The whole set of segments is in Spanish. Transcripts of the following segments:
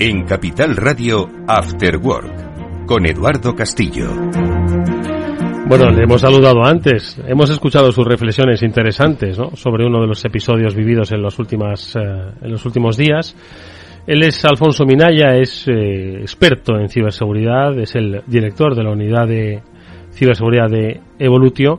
En Capital Radio, After Work, con Eduardo Castillo. Bueno, le hemos saludado antes. Hemos escuchado sus reflexiones interesantes ¿no? sobre uno de los episodios vividos en los, últimas, eh, en los últimos días. Él es Alfonso Minaya, es eh, experto en ciberseguridad, es el director de la unidad de ciberseguridad de Evolutio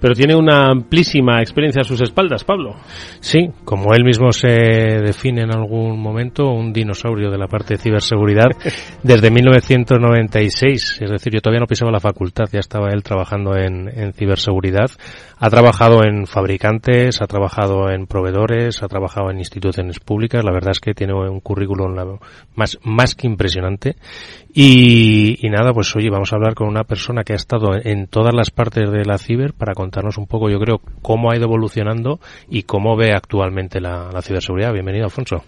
pero tiene una amplísima experiencia a sus espaldas, Pablo. Sí, como él mismo se define en algún momento, un dinosaurio de la parte de ciberseguridad desde 1996. Es decir, yo todavía no pisaba la facultad, ya estaba él trabajando en, en ciberseguridad. Ha trabajado en fabricantes, ha trabajado en proveedores, ha trabajado en instituciones públicas. La verdad es que tiene un currículum más, más que impresionante. Y, y nada, pues oye, vamos a hablar con una persona que ha estado en todas las partes de la ciber para contarnos un poco, yo creo, cómo ha ido evolucionando y cómo ve actualmente la, la ciberseguridad. Bienvenido, Alfonso.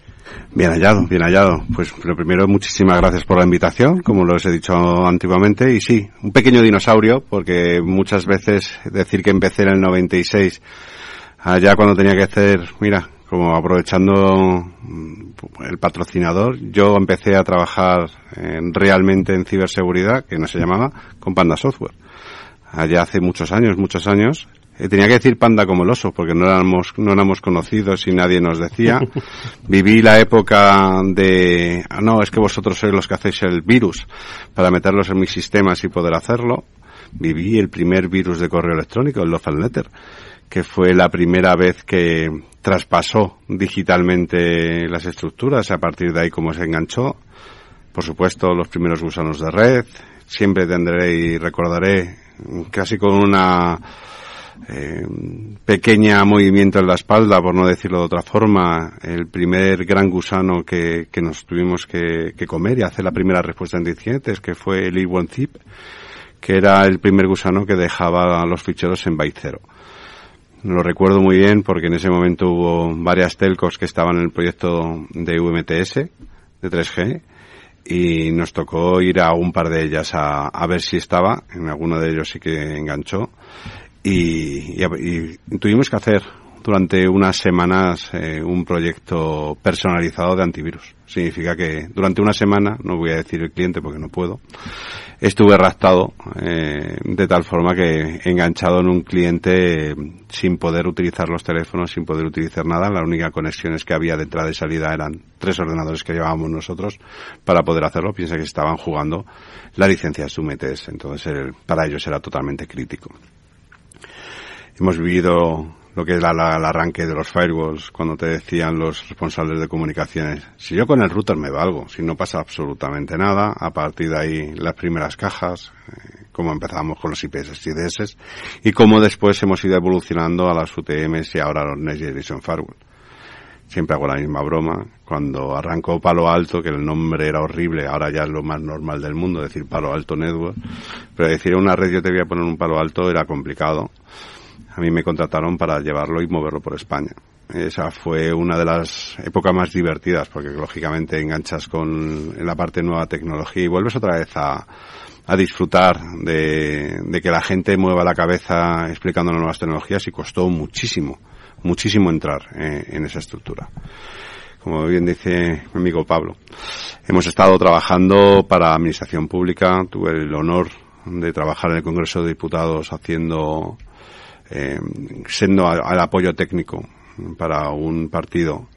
Bien hallado, bien hallado. Pues lo primero, muchísimas gracias por la invitación, como lo he dicho antiguamente. Y sí, un pequeño dinosaurio, porque muchas veces decir que empecé en el 96, allá cuando tenía que hacer, mira, como aprovechando mm, el patrocinador, yo empecé a trabajar en, realmente en ciberseguridad, que no se llamaba, con Panda Software. Allá hace muchos años, muchos años. Eh, tenía que decir panda como el oso, porque no éramos, no éramos conocidos y nadie nos decía. Viví la época de, ah, no, es que vosotros sois los que hacéis el virus para meterlos en mis sistemas y poder hacerlo. Viví el primer virus de correo electrónico, el Love Letter que fue la primera vez que traspasó digitalmente las estructuras, a partir de ahí cómo se enganchó. Por supuesto, los primeros gusanos de red. Siempre tendré y recordaré casi con una eh, pequeña movimiento en la espalda, por no decirlo de otra forma, el primer gran gusano que, que nos tuvimos que, comer y hacer la primera respuesta en incidentes, que fue el E1-Zip, que era el primer gusano que dejaba los ficheros en byte cero. Lo recuerdo muy bien porque en ese momento hubo varias telcos que estaban en el proyecto de VMTS, de 3G, y nos tocó ir a un par de ellas a, a ver si estaba, en alguno de ellos sí que enganchó, y, y, y tuvimos que hacer durante unas semanas eh, un proyecto personalizado de antivirus. Significa que durante una semana, no voy a decir el cliente porque no puedo, estuve raptado eh, de tal forma que enganchado en un cliente sin poder utilizar los teléfonos, sin poder utilizar nada. La única conexiones que había de entrada y salida eran tres ordenadores que llevábamos nosotros para poder hacerlo. Piensa que estaban jugando la licencia de Sumetes, entonces el, para ellos era totalmente crítico. Hemos vivido lo que es la, el arranque de los firewalls, cuando te decían los responsables de comunicaciones, si yo con el router me valgo, si no pasa absolutamente nada, a partir de ahí las primeras cajas, eh, como empezamos con los IPS y IDS, y cómo después hemos ido evolucionando a las UTMs y ahora a los Next Generation Firewall. Siempre hago la misma broma. Cuando arrancó Palo Alto, que el nombre era horrible, ahora ya es lo más normal del mundo decir Palo Alto Network, pero decir una red yo te voy a poner un Palo Alto era complicado a mí me contrataron para llevarlo y moverlo por España. Esa fue una de las épocas más divertidas porque lógicamente enganchas con la parte nueva tecnología y vuelves otra vez a, a disfrutar de, de, que la gente mueva la cabeza explicando las nuevas tecnologías y costó muchísimo, muchísimo entrar eh, en esa estructura. Como bien dice mi amigo Pablo, hemos estado trabajando para Administración Pública, tuve el honor de trabajar en el Congreso de Diputados haciendo eh, siendo al apoyo técnico para un partido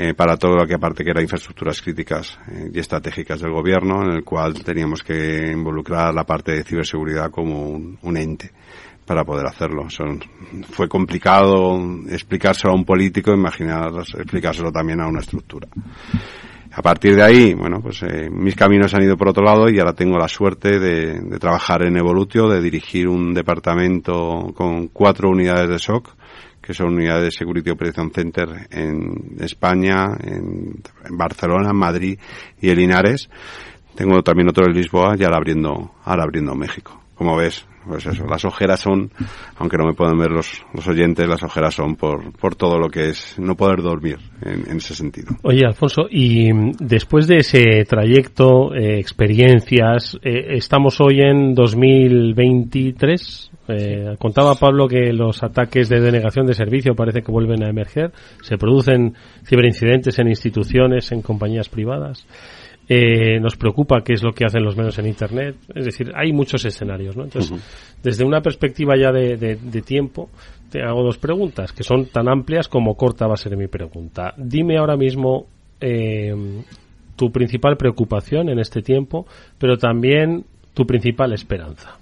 eh, para todo lo que aparte que era infraestructuras críticas eh, y estratégicas del gobierno, en el cual teníamos que involucrar la parte de ciberseguridad como un, ente para poder hacerlo. Fue complicado explicárselo a un político, imaginar explicárselo también a una estructura. A partir de ahí, bueno, pues eh, mis caminos han ido por otro lado y ahora tengo la suerte de, trabajar en Evolutio, de dirigir un departamento con cuatro unidades de SOC, que son unidades de Security Operation Center en España, en, en Barcelona, Madrid y en Linares. Tengo también otro en Lisboa y ahora abriendo, ahora abriendo México. Como ves, pues eso, las ojeras son, aunque no me pueden ver los, los oyentes, las ojeras son por, por todo lo que es no poder dormir en, en ese sentido. Oye, Alfonso, y después de ese trayecto, eh, experiencias, eh, estamos hoy en 2023. Eh, contaba Pablo que los ataques de denegación de servicio parece que vuelven a emerger. Se producen ciberincidentes en instituciones, en compañías privadas. Eh, nos preocupa qué es lo que hacen los medios en Internet. Es decir, hay muchos escenarios. ¿no? Entonces, desde una perspectiva ya de, de, tiempo, te hago dos preguntas que son tan amplias como corta va a ser mi pregunta. Dime ahora mismo eh, tu principal preocupación en este tiempo, pero también tu principal esperanza.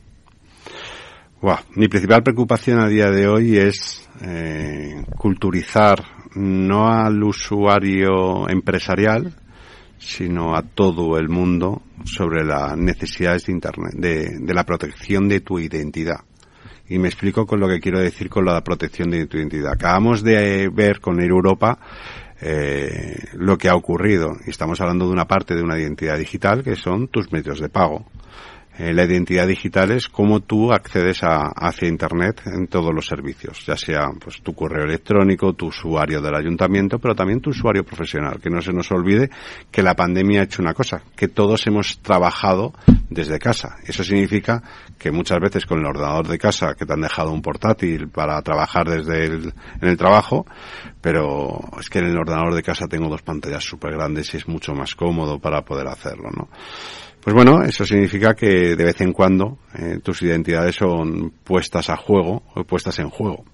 mi principal preocupación a día de hoy es eh, culturizar no al usuario empresarial, sino a todo el mundo sobre las necesidades de Internet, de, de, la protección de tu identidad. Y me explico con lo que quiero decir con la protección de tu identidad. Acabamos de ver con Europa eh, lo que ha ocurrido. Y estamos hablando de una parte de una identidad digital que son tus medios de pago. Eh, la identidad digital es cómo tú accedes a, hacia Internet en todos los servicios, ya sea pues tu correo electrónico, tu usuario del ayuntamiento, pero también tu usuario profesional. Que no se nos olvide que la pandemia ha hecho una cosa, que todos hemos trabajado desde casa. Eso significa que muchas veces con el ordenador de casa, que te han dejado un portátil para trabajar desde el, en el trabajo, pero es que en el ordenador de casa tengo dos pantallas súper grandes y es mucho más cómodo para poder hacerlo, ¿no? Pues bueno, eso significa que de vez en cuando eh, tus identidades son puestas a juego o puestas en juego.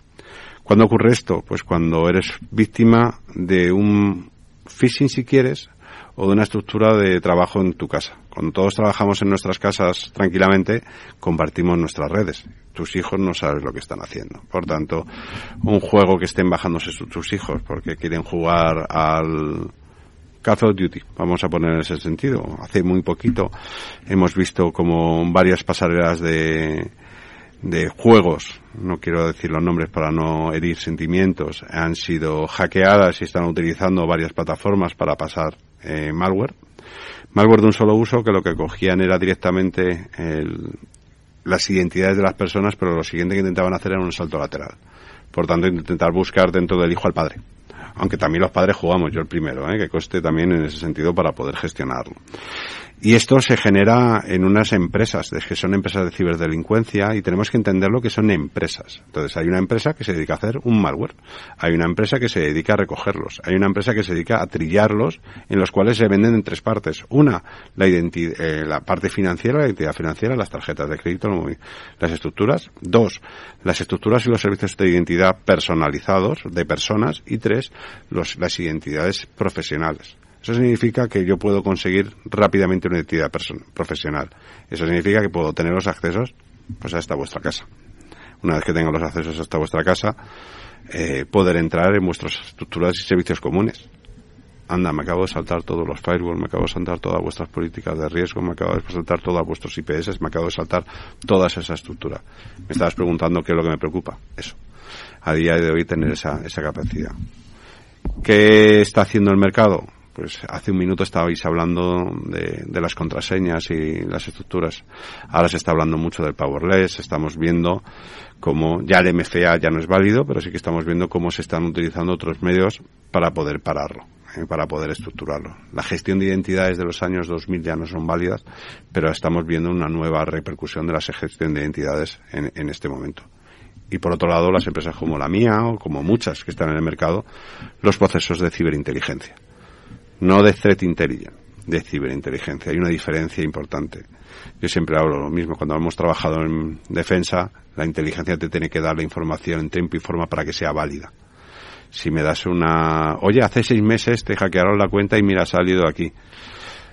¿Cuándo ocurre esto? Pues cuando eres víctima de un phishing si quieres o de una estructura de trabajo en tu casa. Cuando todos trabajamos en nuestras casas tranquilamente, compartimos nuestras redes. Tus hijos no sabes lo que están haciendo. Por tanto, un juego que estén bajándose tus hijos porque quieren jugar al Call of Duty, vamos a poner en ese sentido. Hace muy poquito hemos visto como varias pasarelas de, de juegos, no quiero decir los nombres para no herir sentimientos, han sido hackeadas y están utilizando varias plataformas para pasar eh, malware. Malware de un solo uso que lo que cogían era directamente el, las identidades de las personas, pero lo siguiente que intentaban hacer era un salto lateral. Por tanto, intentar buscar dentro del hijo al padre aunque también los padres jugamos, yo el primero, ¿eh? que coste también en ese sentido para poder gestionarlo. Y esto se genera en unas empresas, que son empresas de ciberdelincuencia, y tenemos que entender lo que son empresas. Entonces, hay una empresa que se dedica a hacer un malware, hay una empresa que se dedica a recogerlos, hay una empresa que se dedica a trillarlos, en los cuales se venden en tres partes. Una, la, eh, la parte financiera, la identidad financiera, las tarjetas de crédito, las estructuras. Dos, las estructuras y los servicios de identidad personalizados de personas. Y tres, los, las identidades profesionales. Eso significa que yo puedo conseguir rápidamente una identidad profesional. Eso significa que puedo tener los accesos pues hasta vuestra casa. Una vez que tenga los accesos hasta vuestra casa, eh, poder entrar en vuestras estructuras y servicios comunes. Anda, me acabo de saltar todos los firewalls, me acabo de saltar todas vuestras políticas de riesgo, me acabo de saltar todos vuestros IPS, me acabo de saltar toda esa estructura. Me estabas preguntando qué es lo que me preocupa. Eso. A día de hoy tener esa, esa capacidad. ¿Qué está haciendo el mercado? Pues hace un minuto estabais hablando de, de, las contraseñas y las estructuras. Ahora se está hablando mucho del powerless, estamos viendo cómo ya el MFA ya no es válido, pero sí que estamos viendo cómo se están utilizando otros medios para poder pararlo, eh, para poder estructurarlo. La gestión de identidades de los años 2000 ya no son válidas, pero estamos viendo una nueva repercusión de la gestión de identidades en, en este momento y por otro lado las empresas como la mía o como muchas que están en el mercado, los procesos de ciberinteligencia no de threat intelligence, de ciberinteligencia. Hay una diferencia importante. Yo siempre hablo lo mismo. Cuando hemos trabajado en defensa, la inteligencia te tiene que dar la información en tiempo y forma para que sea válida. Si me das una, oye, hace seis meses te hackearon la cuenta y mira, ha salido aquí.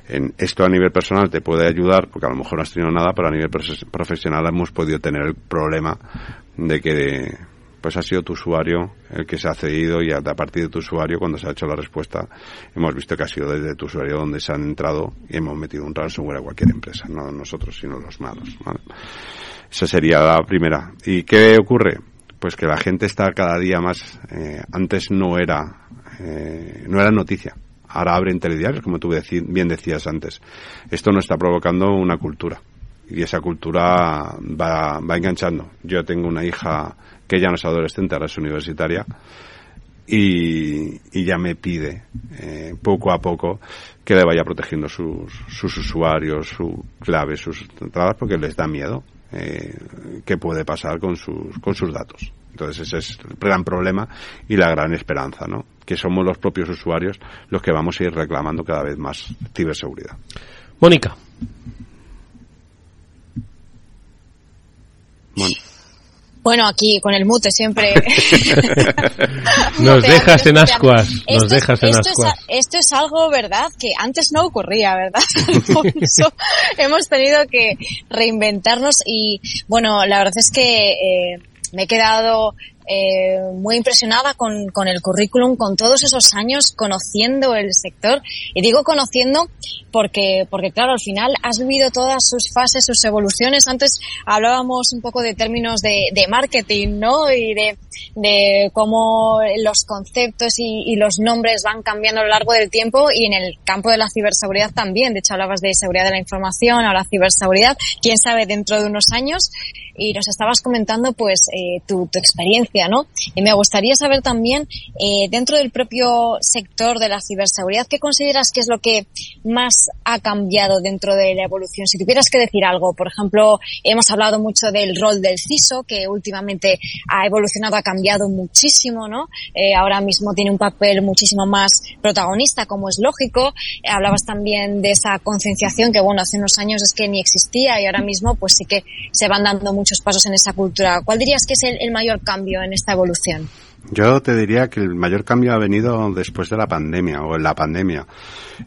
En esto a nivel personal te puede ayudar, porque a lo mejor no has tenido nada, pero a nivel profesional hemos podido tener el problema de que pues ha sido tu usuario el que se ha cedido y a, partir de tu usuario, cuando se ha hecho la respuesta, hemos visto que ha sido desde tu usuario donde se han entrado y hemos metido un ransomware a cualquier empresa, no nosotros, sino los malos. Esa sería la primera. ¿Y qué ocurre? Pues que la gente está cada día más, eh, antes no era, eh, no era noticia. Ahora abren telediarios, como tú bien decías antes. Esto no está provocando una cultura y esa cultura va, va enganchando. Yo tengo una hija que ya no es adolescente, ahora es universitaria, y, ya me pide eh, poco a poco que le vaya protegiendo sus, sus usuarios, su clave, sus entradas, porque les da miedo eh, qué puede pasar con sus, con sus datos. Entonces ese es el gran problema y la gran esperanza, ¿no? Que somos los propios usuarios los que vamos a ir reclamando cada vez más ciberseguridad. Mónica. Bueno, aquí con el mute siempre. nos dejas en ascuas. Nos dejas en esto ascuas. Es, esto es algo, ¿verdad? Que antes no ocurría, ¿verdad? Alfonso? Hemos tenido que reinventarnos y, bueno, la verdad es que eh, me he quedado eh, muy impresionada con, con, el currículum, con todos esos años conociendo el sector. Y digo conociendo porque, porque claro, al final has vivido todas sus fases, sus evoluciones. Antes hablábamos un poco de términos de, de marketing, ¿no? Y de, de cómo los conceptos y, los nombres van cambiando a lo largo del tiempo y en el campo de la ciberseguridad también. De hecho, hablabas de seguridad de la información, ahora ciberseguridad. Quién sabe dentro de unos años. Y nos estabas comentando, pues, eh, tu experiencia, ¿no? Y me gustaría saber también, eh, dentro del propio sector de la ciberseguridad, ¿qué consideras que es lo que más ha cambiado dentro de la evolución? Si tuvieras que decir algo, por ejemplo, hemos hablado mucho del rol del CISO, que últimamente ha evolucionado, ha cambiado muchísimo, ¿no? Eh, ahora mismo tiene un papel muchísimo más protagonista, como es lógico. Eh, hablabas también de esa concienciación que, bueno, hace unos años es que ni existía y ahora mismo, pues sí que se van dando muchos pasos en esa cultura. ¿Cuál dirías que es el, mayor cambio en esta evolución? Yo te diría que el mayor cambio ha venido después de la pandemia o en la pandemia.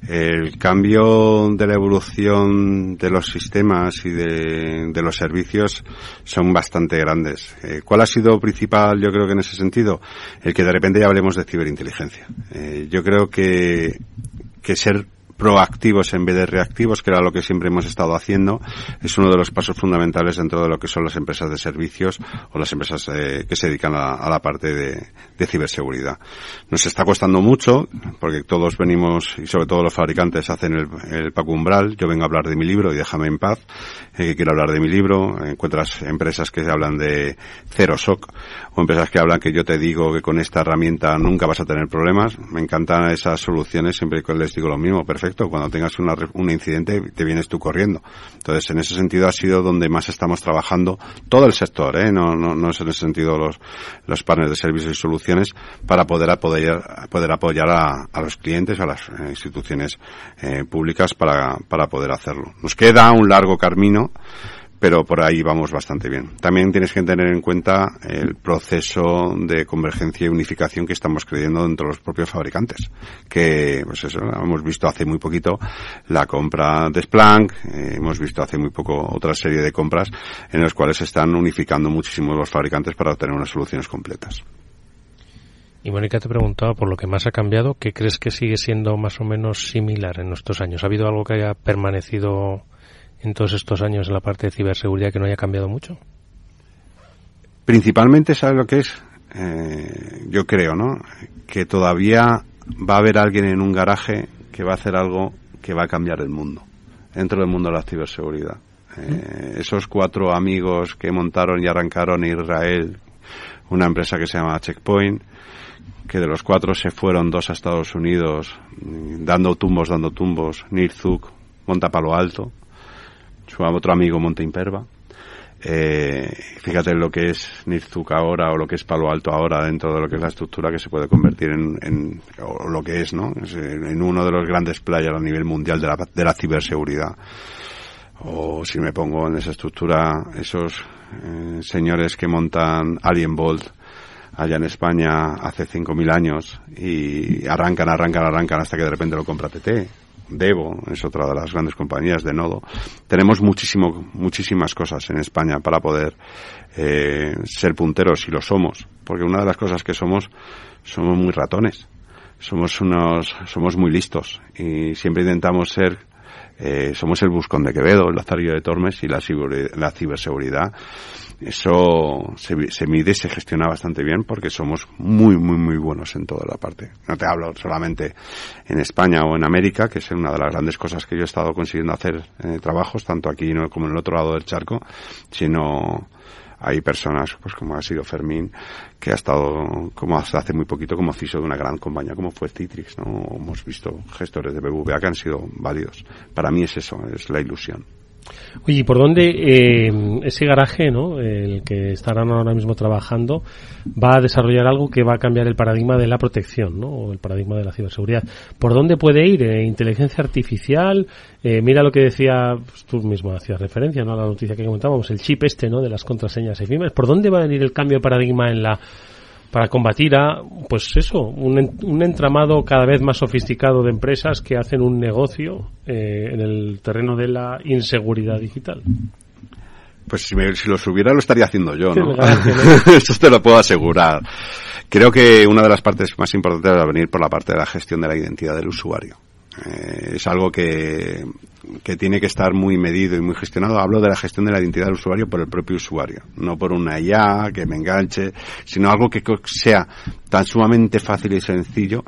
El cambio de la evolución de los sistemas y de, los servicios son bastante grandes. Eh, ¿Cuál ha sido principal, yo creo que en ese sentido? El que de repente ya hablemos de ciberinteligencia. Eh, yo creo que, que ser proactivos en vez de reactivos, que era lo que siempre hemos estado haciendo, es uno de los pasos fundamentales dentro de lo que son las empresas de servicios o las empresas eh, que se dedican a, la parte de, ciberseguridad. Nos está costando mucho, porque todos venimos, y sobre todo los fabricantes, hacen el, el Umbral. Yo vengo a hablar de mi libro y déjame en paz, eh, quiero hablar de mi libro. Encuentras empresas que hablan de cero SOC o empresas que hablan que yo te digo que con esta herramienta nunca vas a tener problemas. Me encantan esas soluciones, siempre les digo lo mismo, perfecto cuando tengas una, un incidente te vienes tú corriendo. Entonces, en ese sentido ha sido donde más estamos trabajando todo el sector, ¿eh? no, no, no es en ese sentido los, los partners de servicios y soluciones para poder apoyar, poder apoyar a, a los clientes, a las eh, instituciones eh, públicas para, para poder hacerlo. Nos queda un largo camino pero por ahí vamos bastante bien. También tienes que tener en cuenta el proceso de convergencia y unificación que estamos creyendo dentro de los propios fabricantes, que pues eso, hemos visto hace muy poquito la compra de Splunk, eh, hemos visto hace muy poco otra serie de compras en las cuales se están unificando muchísimo los fabricantes para obtener unas soluciones completas. Y Mónica te preguntaba por lo que más ha cambiado, ¿qué crees que sigue siendo más o menos similar en estos años? ¿Ha habido algo que haya permanecido en todos estos años en la parte de ciberseguridad que no haya cambiado mucho? Principalmente, ¿sabes lo que es? Eh, yo creo, ¿no? Que todavía va a haber alguien en un garaje que va a hacer algo que va a cambiar el mundo, dentro del mundo de la ciberseguridad. Eh, esos cuatro amigos que montaron y arrancaron Israel, una empresa que se llama Checkpoint, que de los cuatro se fueron dos a Estados Unidos, dando tumbos, dando tumbos, Nirzuk, monta Palo Alto, su otro amigo monta Imperva. Eh, fíjate lo que es Nirzuk ahora o lo que es Palo Alto ahora dentro de lo que es la estructura que se puede convertir en, en o lo que es, ¿no? Es en uno de los grandes players a nivel mundial de la, de la ciberseguridad. O si me pongo en esa estructura, esos eh, señores que montan Alien Bolt allá en España hace 5.000 años y arrancan, arrancan, arrancan hasta que de repente lo compra TT Devo es otra de las grandes compañías de Nodo. Tenemos muchísimo, muchísimas cosas en España para poder eh, ser punteros y lo somos, porque una de las cosas que somos somos muy ratones, somos unos, somos muy listos y siempre intentamos ser eh, somos el Buscón de Quevedo, el Lazarillo de Tormes y la, la ciberseguridad eso se, mide y se gestiona bastante bien porque somos muy, muy, muy buenos en toda la parte. No te hablo solamente en España o en América, que es una de las grandes cosas que yo he estado consiguiendo hacer en trabajos, tanto aquí como en el otro lado del charco, sino hay personas, pues como ha sido Fermín, que ha estado, como hasta hace muy poquito, como CISO de una gran compañía como fue Citrix, ¿no? Hemos visto gestores de BBVA que han sido válidos. Para mí es eso, es la ilusión. Oye, ¿y por dónde eh, ese garaje, ¿no? el que estarán ahora mismo trabajando, va a desarrollar algo que va a cambiar el paradigma de la protección, ¿no? o el paradigma de la ciberseguridad? ¿Por dónde puede ir? Eh, ¿Inteligencia artificial? Eh, mira lo que decía, pues, tú mismo hacías referencia ¿no? a la noticia que comentábamos, el chip este ¿no? de las contraseñas efímeras. ¿Por dónde va a venir el cambio de paradigma en la para combatir a, pues eso, un, un, entramado cada vez más sofisticado de empresas que hacen un negocio eh, en el terreno de la inseguridad digital. Pues si, me, si los hubiera lo estaría haciendo yo, ¿no? Eso te lo puedo asegurar. Creo que una de las partes más importantes va a venir por la parte de la gestión de la identidad del usuario. Eh, es algo que, que tiene que estar muy medido y muy gestionado. Hablo de la gestión de la identidad del usuario por el propio usuario, no por una IA que me enganche, sino algo que sea tan sumamente fácil y sencillo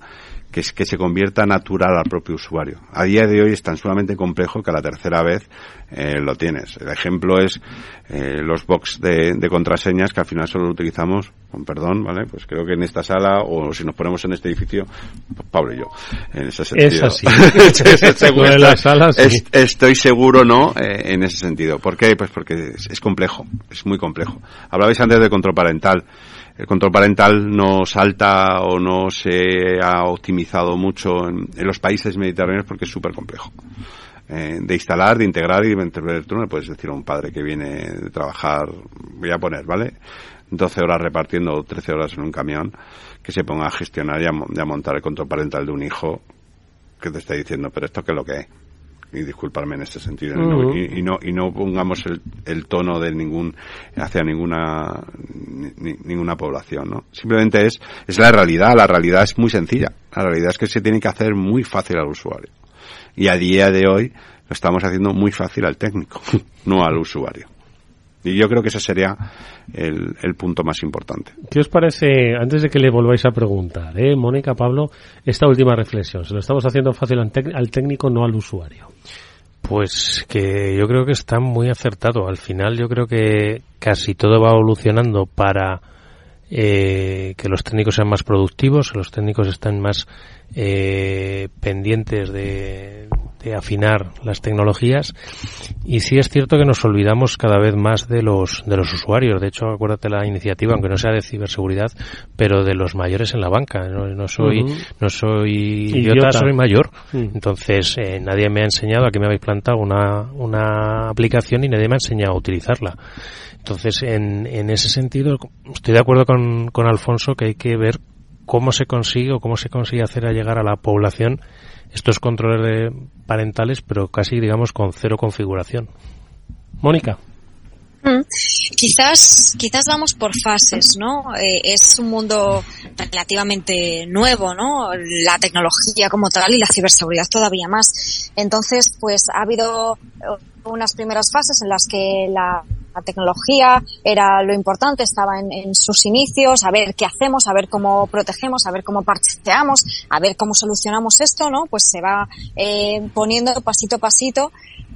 que, es, que se convierta natural al propio usuario. A día de hoy es tan sumamente complejo que a la tercera vez eh, lo tienes. El ejemplo es eh, los box de, de, contraseñas que al final solo lo utilizamos, con perdón, ¿vale? Pues creo que en esta sala o si nos ponemos en este edificio, pues Pablo y yo, en ese sentido. Es así. en la sala, sí. estoy seguro, ¿no? Eh, en ese sentido. ¿Por qué? Pues porque es, es complejo, es muy complejo. Hablabais antes de control parental el control parental no salta o no se ha optimizado mucho en, los países mediterráneos porque es súper complejo. Eh, de instalar, de integrar y de mantener. Tú no le puedes decir a un padre que viene de trabajar, voy a poner, ¿vale? 12 horas repartiendo 13 horas en un camión, que se ponga a gestionar y a, a montar el control parental de un hijo que te está diciendo, pero esto qué es lo que es y disculparme en este sentido, y, no, y, no, pongamos el, el, tono de ningún, hacia ninguna, ninguna población, ¿no? Simplemente es, es la realidad, la realidad es muy sencilla, la realidad es que se tiene que hacer muy fácil al usuario. Y a día de hoy lo estamos haciendo muy fácil al técnico, no al usuario. Y yo creo que ese sería el, el, punto más importante. ¿Qué os parece, antes de que le volváis a preguntar, eh, Mónica, Pablo, esta última reflexión? ¿Se lo estamos haciendo fácil al, técnico, no al usuario? Pues que yo creo que está muy acertado. Al final yo creo que casi todo va evolucionando para eh, que los técnicos sean más productivos, que los técnicos estén más eh, pendientes de, de afinar las tecnologías. Y sí es cierto que nos olvidamos cada vez más de los de los usuarios. De hecho acuérdate la iniciativa aunque no sea de ciberseguridad pero de los mayores en la banca. No, soy no soy idiota, soy mayor. Entonces eh, nadie me ha enseñado aquí me habéis plantado una una aplicación y nadie me ha enseñado a utilizarla. Entonces en, en ese sentido estoy de acuerdo con, con Alfonso que hay que ver cómo se consigue o cómo se consigue hacer a llegar a la población estos controles parentales, pero casi, digamos, con cero configuración. Mónica. Quizás, quizás vamos por fases, ¿no? Eh, es un mundo relativamente nuevo, ¿no? La tecnología como tal y la ciberseguridad todavía más. Entonces, pues ha habido unas primeras fases en las que la tecnología era lo importante, estaba en, sus inicios, a ver qué hacemos, a ver cómo protegemos, a ver cómo parcheamos, a ver cómo solucionamos esto, ¿no? Pues se va eh, poniendo pasito a pasito,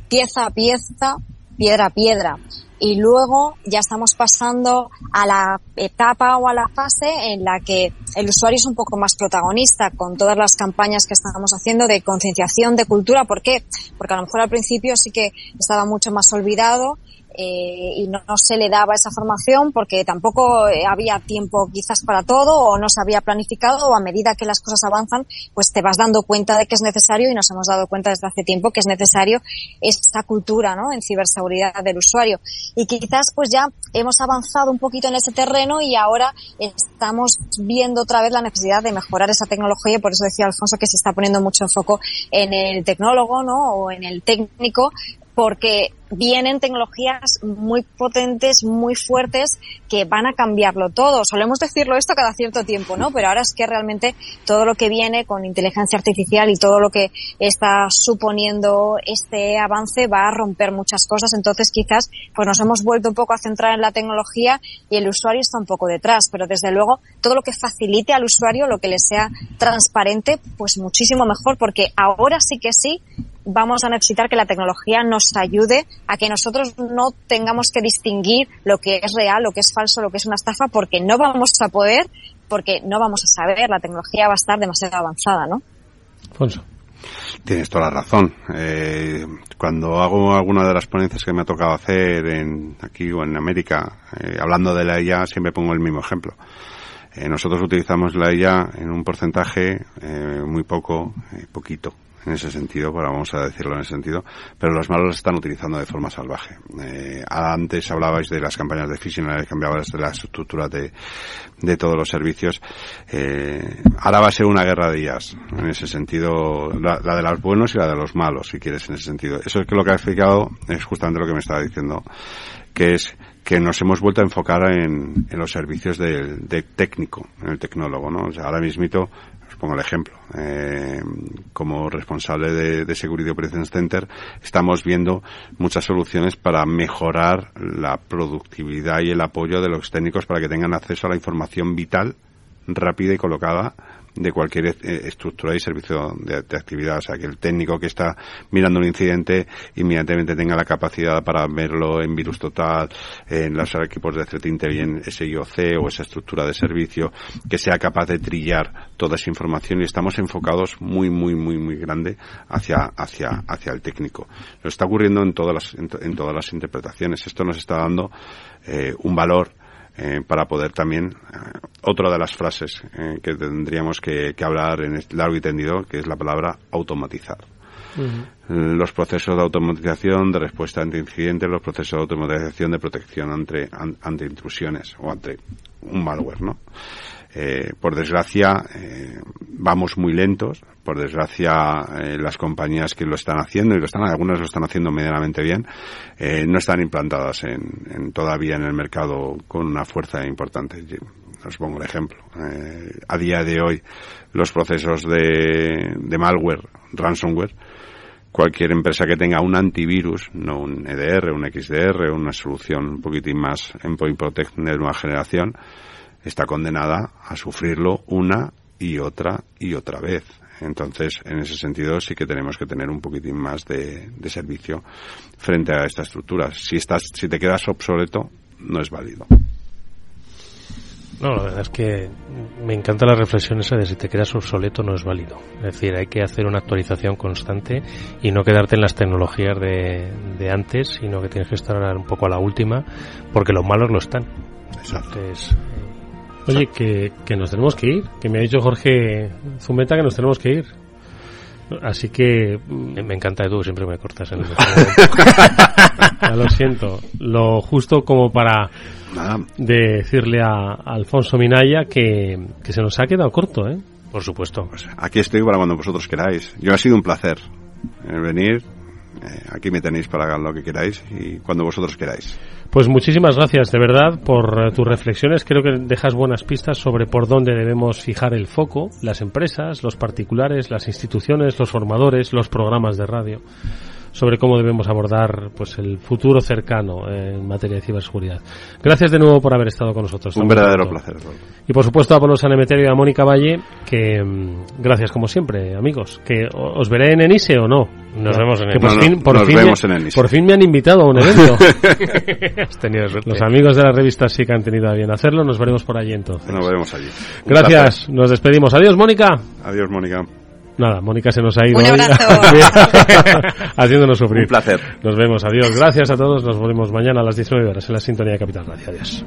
pieza a pieza, piedra a piedra. Y luego ya estamos pasando a la etapa o a la fase en la que el usuario es un poco más protagonista con todas las campañas que estamos haciendo de concienciación, de cultura. ¿Por qué? Porque a lo mejor al principio sí que estaba mucho más olvidado eh, y no, se le daba esa formación porque tampoco eh, había tiempo quizás para todo o no se había planificado o a medida que las cosas avanzan pues te vas dando cuenta de que es necesario y nos hemos dado cuenta desde hace tiempo que es necesario esa cultura ¿no? en ciberseguridad del usuario y quizás pues ya hemos avanzado un poquito en ese terreno y ahora estamos viendo otra vez la necesidad de mejorar esa tecnología y por eso decía Alfonso que se está poniendo mucho foco en el tecnólogo ¿no? o en el técnico porque vienen tecnologías muy potentes, muy fuertes, que van a cambiarlo todo. Solemos decirlo esto cada cierto tiempo, ¿no? Pero ahora es que realmente todo lo que viene con inteligencia artificial y todo lo que está suponiendo este avance va a romper muchas cosas. Entonces quizás pues nos hemos vuelto un poco a centrar en la tecnología y el usuario está un poco detrás. Pero desde luego todo lo que facilite al usuario, lo que le sea transparente, pues muchísimo mejor porque ahora sí que sí vamos a necesitar que la tecnología nos ayude a que nosotros no tengamos que distinguir lo que es real, lo que es falso, lo que es una estafa, porque no vamos a poder, porque no vamos a saber, la tecnología va a estar demasiado avanzada, ¿no? Tienes toda la razón. Eh, cuando hago alguna de las ponencias que me ha tocado hacer en, aquí o en América, eh, hablando de la IA, siempre pongo el mismo ejemplo. Eh, nosotros utilizamos la IA en un porcentaje eh, muy poco, eh, poquito, en ese sentido, bueno, vamos a decirlo en ese sentido, pero los malos lo están utilizando de forma salvaje. Eh, antes hablabais de las campañas de phishing, cambiabais de las estructuras de, de todos los servicios. Eh, ahora va a ser una guerra de IAS, en ese sentido, la, la, de los buenos y la de los malos, si quieres, en ese sentido. Eso es que lo que ha explicado es justamente lo que me estaba diciendo, que es que nos hemos vuelto a enfocar en, en los servicios del de técnico, en el tecnólogo, ¿no? O sea, ahora mismito os pongo el ejemplo. Eh, como responsable de, de Security Operations Center, estamos viendo muchas soluciones para mejorar la productividad y el apoyo de los técnicos para que tengan acceso a la información vital, rápida y colocada de cualquier eh, estructura y servicio de, actividad. O sea, que el técnico que está mirando un incidente inmediatamente tenga la capacidad para verlo en virus total, en los equipos de threat intel ese IOC o esa estructura de servicio, que sea capaz de trillar toda esa información y estamos enfocados muy, muy, muy, muy grande hacia, hacia, hacia el técnico. Lo está ocurriendo en todas las, en, en todas las interpretaciones. Esto nos está dando eh, un valor eh, para poder también eh, otra de las frases eh, que tendríamos que, que, hablar en este largo y tendido que es la palabra automatizar uh -huh. los procesos de automatización de respuesta ante incidentes los procesos de automatización de protección ante, an, ante intrusiones o ante un malware no eh, por desgracia eh, vamos muy lentos. Por desgracia eh, las compañías que lo están haciendo y lo están algunas lo están haciendo medianamente bien eh, no están implantadas en, en, todavía en el mercado con una fuerza importante. Os pongo el ejemplo. A día de hoy los procesos de, de malware ransomware cualquier empresa que tenga un antivirus, no un EDR, un XDR, una solución un poquitín más Endpoint Protect de nueva generación, está condenada a sufrirlo una y otra y otra vez. Entonces, en ese sentido, sí que tenemos que tener un poquitín más de, de servicio frente a esta estructura. Si, estás, si te quedas obsoleto, no es válido. No, la verdad es que me encanta la reflexión esa de si te quedas obsoleto no es válido. Es decir, hay que hacer una actualización constante y no quedarte en las tecnologías de, de antes, sino que tienes que estar un poco a la última, porque los malos lo están. Exacto. Entonces, Oye, que, que nos tenemos que ir, que me ha dicho Jorge Zumeta que nos tenemos que ir. Así que. Me encanta tú, siempre me cortas en el Ya lo siento. Lo justo como para decirle a, a Alfonso Minaya que, que, se nos ha quedado corto, ¿eh? Por supuesto. Pues aquí estoy para cuando vosotros queráis. Yo ha sido un placer venir. Eh, aquí me tenéis para lo que queráis y cuando vosotros queráis. Pues muchísimas gracias de verdad por tus reflexiones. Creo que dejas buenas pistas sobre por dónde debemos fijar el foco, las empresas, los particulares, las instituciones, los formadores, los programas de radio sobre cómo debemos abordar pues el futuro cercano en materia de ciberseguridad. Gracias de nuevo por haber estado con nosotros. Un verdadero placer. Y por supuesto a Pablo Sanemeterio y a Mónica Valle, que mm, gracias como siempre, amigos. Que os veré en Enise o no. Nos no, vemos en que por no, fin, por nos fin vemos me, en Enise. Por fin me han invitado a un evento. Has tenido suerte. Los amigos de la revista sí que han tenido a bien hacerlo. Nos veremos por allí entonces. Nos veremos allí. Un gracias. Placer. Nos despedimos. Adiós, Mónica. Adiós, Mónica. Nada, Mónica se nos ha ido. Un abrazo. haciéndonos sufrir. Un placer. Nos vemos. Adiós. Gracias a todos. Nos volvemos mañana a las 19 horas en la sintonía de Capital Radio. Adiós.